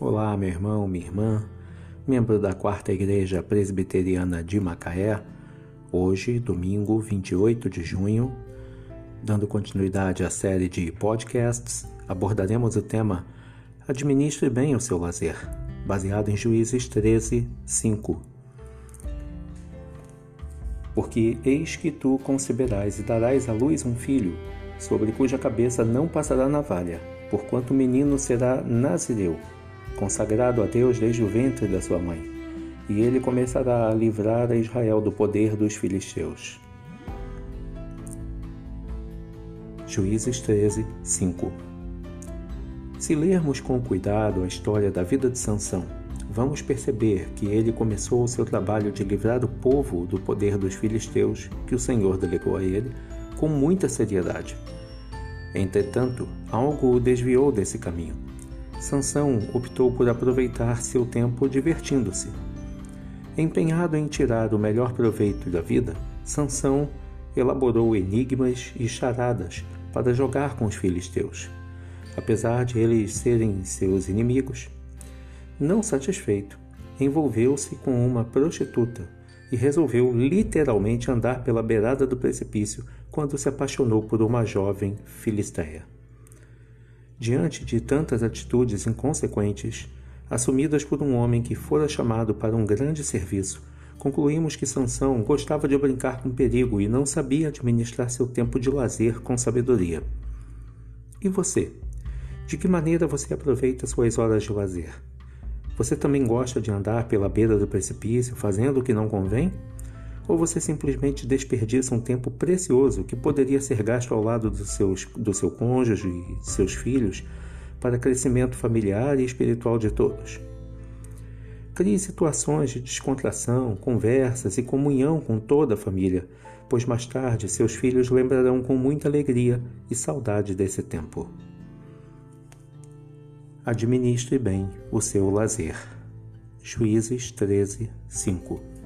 Olá, meu irmão, minha irmã, membro da Quarta Igreja Presbiteriana de Macaé. Hoje, domingo 28 de junho, dando continuidade à série de podcasts, abordaremos o tema Administre bem o seu lazer, baseado em Juízes 13, 5. Porque eis que tu conceberás e darás à luz um filho, sobre cuja cabeça não passará navalha, porquanto o menino será nazireu consagrado a Deus desde o ventre da sua mãe, e ele começará a livrar a Israel do poder dos filisteus. Juízes 13, 5 Se lermos com cuidado a história da vida de Sansão, vamos perceber que ele começou o seu trabalho de livrar o povo do poder dos filisteus que o Senhor delegou a ele com muita seriedade. Entretanto, algo o desviou desse caminho Sansão optou por aproveitar seu tempo divertindo-se. Empenhado em tirar o melhor proveito da vida, Sansão elaborou enigmas e charadas para jogar com os filisteus, apesar de eles serem seus inimigos. Não satisfeito, envolveu-se com uma prostituta e resolveu literalmente andar pela beirada do precipício quando se apaixonou por uma jovem filisteia. Diante de tantas atitudes inconsequentes, assumidas por um homem que fora chamado para um grande serviço, concluímos que Sansão gostava de brincar com perigo e não sabia administrar seu tempo de lazer com sabedoria. E você? De que maneira você aproveita suas horas de lazer? Você também gosta de andar pela beira do precipício fazendo o que não convém? Ou você simplesmente desperdiça um tempo precioso que poderia ser gasto ao lado do, seus, do seu cônjuge e seus filhos para crescimento familiar e espiritual de todos. Crie situações de descontração, conversas e comunhão com toda a família, pois mais tarde seus filhos lembrarão com muita alegria e saudade desse tempo. Administre bem o seu lazer. Juízes 13, 5